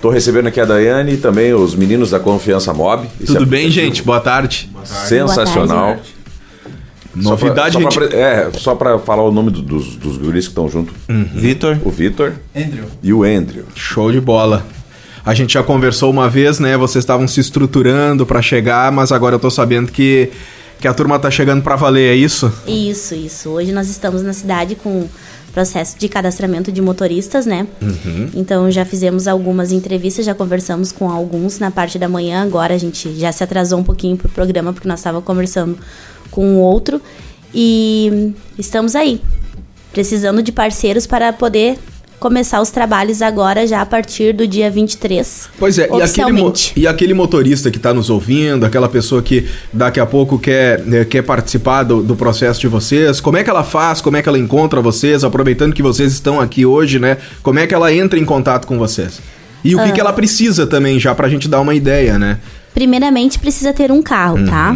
Tô recebendo aqui a Daiane e também os meninos da Confiança Mob. Esse Tudo bem, aplicativo gente? Boa tarde. Sensacional. Boa tarde. Novidade, só pra, gente. pra, é, só pra falar o nome do- dos, dos guris que estão junto. Vitor. O Vitor Andrew. e o Andrew. Show de bola. A gente já conversou uma vez, né? Vocês estavam se estruturando pra chegar, mas agora eu tô sabendo que, que a turma tá chegando pra valer, é isso? Isso, isso. Hoje nós estamos na cidade com processo de cadastramento de motoristas, né? Então já fizemos algumas entrevistas, já conversamos com alguns na parte da manhã. Agora a gente já se atrasou um pouquinho pro programa porque nós estávamos conversando com o outro e estamos aí, precisando de parceiros para poder começar os trabalhos agora já a partir do dia 23. Pois é, e aquele, e aquele motorista que tá nos ouvindo, aquela pessoa que daqui a pouco quer, né, quer participar do, do processo de vocês, como é que ela faz, como é que ela encontra vocês, aproveitando que vocês estão aqui hoje, né? Como é que ela entra em contato com vocês? E o que, que ela precisa também, já pra gente dar uma ideia, né? Primeiramente, precisa ter um carro, tá?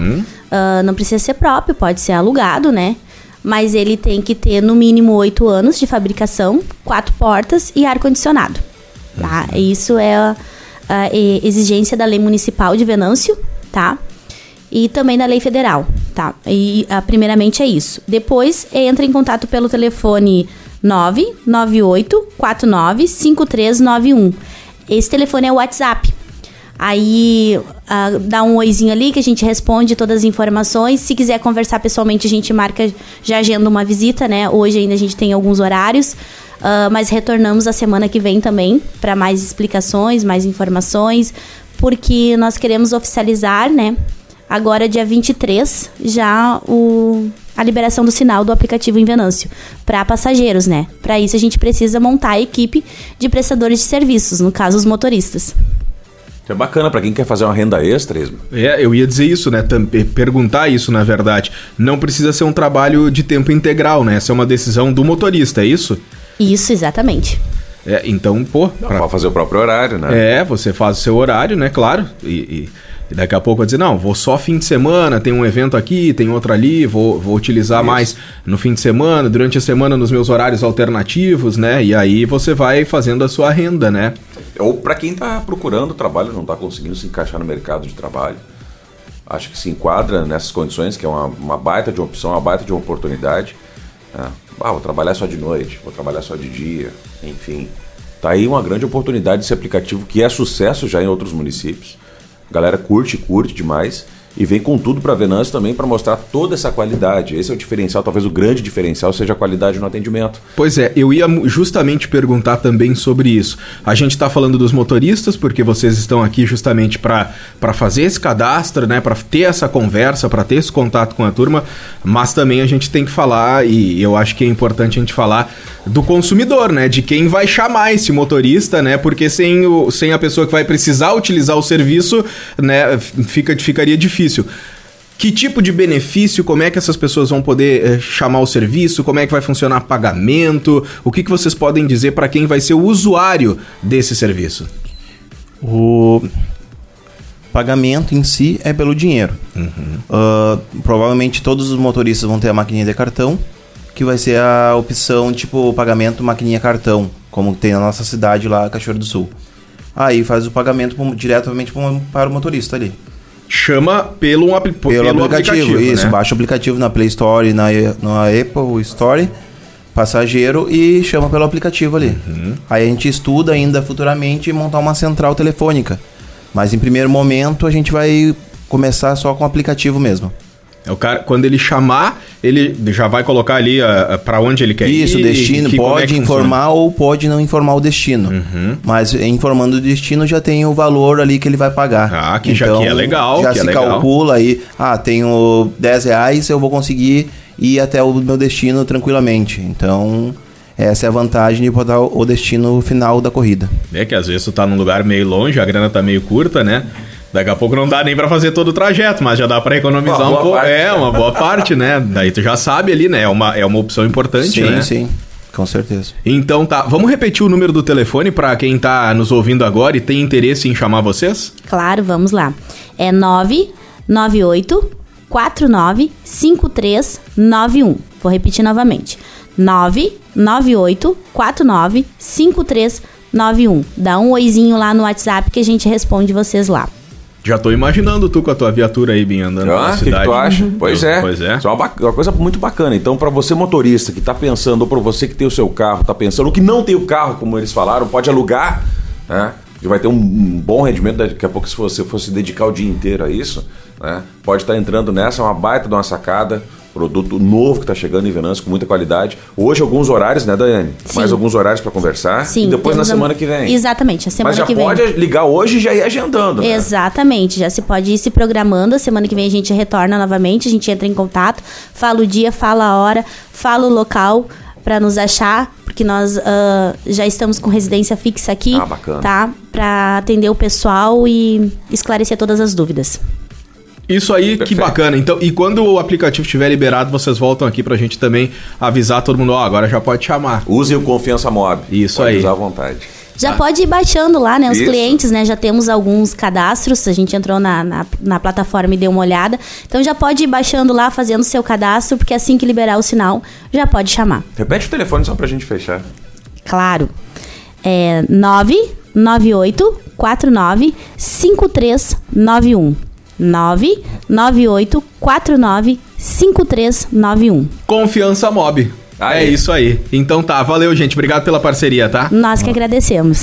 Ah, não precisa ser próprio, pode ser alugado, né? Mas ele tem que ter no mínimo oito anos de fabricação, quatro portas e ar-condicionado. Tá? Isso é a, a exigência da lei municipal de Venâncio, tá? E também da lei federal, tá? E ah, primeiramente é isso. Depois entra em contato pelo telefone 998 49 5391. Esse telefone é o WhatsApp. Aí ah, dá um oizinho ali que a gente responde todas as informações. Se quiser conversar pessoalmente, a gente marca, já agenda uma visita, né? Hoje ainda a gente tem alguns horários. ah, mas retornamos a semana que vem também para mais explicações, mais informações, porque nós queremos oficializar, né? Agora, dia 23, já o, a liberação do sinal do aplicativo em Venâncio para passageiros, né? Para isso, a gente precisa montar a equipe de prestadores de serviços, no caso, os motoristas. Que é bacana pra quem quer fazer uma renda extra, Esmo. É, eu ia dizer isso, né? Perguntar isso, na verdade. Não precisa ser um trabalho de tempo integral, né? Essa é uma decisão do motorista, é isso? Isso, exatamente. É, então, pô, pra- Pra fazer o próprio horário, né? É, você faz o seu horário, né? Claro. E, e- e daqui a pouco vai dizer, não, vou só fim de semana, tem um evento aqui, tem outro ali, vou, vou utilizar Isso. mais no fim de semana, durante a semana nos meus horários alternativos, né? E aí você vai fazendo a sua renda, né? Ou pra quem tá procurando trabalho, não tá conseguindo se encaixar no mercado de trabalho. Acho que se enquadra nessas condições, que é uma, uma baita de opção, uma baita de uma oportunidade. Ah, ah, vou trabalhar só de noite, vou trabalhar só de dia, enfim. Tá aí uma grande oportunidade desse aplicativo que é sucesso já em outros municípios. A galera curte, curte demais. E vem com tudo para Venâncio também para mostrar toda essa qualidade. Esse é o diferencial, talvez o grande diferencial seja a qualidade no atendimento. Pois é, eu ia justamente perguntar também sobre isso. A gente está falando dos motoristas, porque vocês estão aqui justamente para fazer esse cadastro, né? Para ter essa conversa, para ter esse contato com a turma, mas também a gente tem que falar, e eu acho que é importante a gente falar do consumidor, né? De quem vai chamar esse motorista, né? Porque sem, o, sem a pessoa que vai precisar utilizar o serviço, né? Fica, ficaria difícil. Que tipo de benefício, como é que essas pessoas vão poder eh, chamar o serviço, como é que vai funcionar pagamento, o que, que vocês podem dizer para quem vai ser o usuário desse serviço? O pagamento em si é pelo dinheiro. Ah, provavelmente todos os motoristas vão ter a maquininha de cartão, que vai ser a opção tipo pagamento maquininha cartão, como tem na nossa cidade lá, Cachoeiro do Sul. Aí faz o pagamento diretamente para o motorista ali. Chama pelo, um apli Pelo, aplicativo, isso. né? Baixa o aplicativo na Play Store e na, na Apple Store, passageiro, e chama pelo aplicativo ali. Uhum. Aí a gente estuda ainda futuramente montar uma central telefônica. Mas em primeiro momento a gente vai começar só com o aplicativo mesmo. É o cara, quando ele chamar, ele já vai colocar ali uh, para onde ele quer Isso, ir. o destino que- é pode que informar ou pode não informar o destino. Uhum. Mas informando o destino já tem o valor ali que ele vai pagar. Então, Ah, que já- que é legal, Já que é se legal. calcula aí, ah, tenho 10 reais, eu vou conseguir ir até o meu destino tranquilamente. Então, essa é a vantagem de botar o o destino final da corrida. É que às vezes tu tá num lugar meio longe, a grana tá meio curta, né? Daqui a pouco não dá nem pra fazer todo o trajeto, mas já dá pra economizar Uma um pouco. parte, É, né? uma boa parte, né? Daí tu já sabe ali, né? É uma, é uma opção importante, sim, né? sim, com certeza. Então tá, vamos repetir o número do telefone pra quem tá nos ouvindo agora e tem interesse em chamar vocês? Claro, vamos lá. É 998 49 5391. Vou repetir novamente. 998 49 5391. 5391. Dá um oizinho lá no WhatsApp que a gente responde vocês lá. Já tô imaginando tu com a tua viatura aí, bem andando Ah, pela o que, cidade. tu acha? Pois é. Pois é. Isso é uma, uma coisa muito bacana. Então, para você motorista que tá pensando, ou para você que tem o seu carro, tá pensando, ou que não tem o carro, como eles falaram, pode alugar, né? Que vai ter um, um bom rendimento daqui a pouco se você fosse dedicar o dia inteiro a isso, né? Pode estar entrando nessa, é uma baita de uma sacada. Produto novo que está chegando em Venâncio com muita qualidade. Hoje, alguns horários, né, Daiane? Sim. Mais alguns horários para conversar. Sim. E depois na a- semana que vem. Exatamente, a semana Mas já que vem. pode ligar hoje e já ir agendando. né? Exatamente, já se pode ir se programando. A semana que vem a gente retorna novamente, a gente entra em contato, fala o dia, fala a hora, fala o local para nos achar, porque nós ah, já estamos com residência fixa aqui, Ah, bacana. tá? Para atender o pessoal e esclarecer todas as dúvidas. Isso aí, que Perfeito. bacana. Então, e quando o aplicativo estiver liberado, vocês voltam aqui pra gente também avisar todo mundo, ó, agora já pode chamar. Use o Confiança Mob. Isso Pode aí. usar à vontade. Já pode ir baixando lá, né? Os Isso. clientes, né? Já temos alguns cadastros. A gente entrou na, na, na plataforma e deu uma olhada. Então já pode ir baixando lá, fazendo seu cadastro, porque assim que liberar o sinal, já pode chamar. Repete o telefone só pra gente fechar. Claro. É 998 49 5391. 998 49 5391. Confiança Mob. Aí. É isso aí. Então tá, valeu, gente. Obrigado pela parceria, tá? Nós que agradecemos.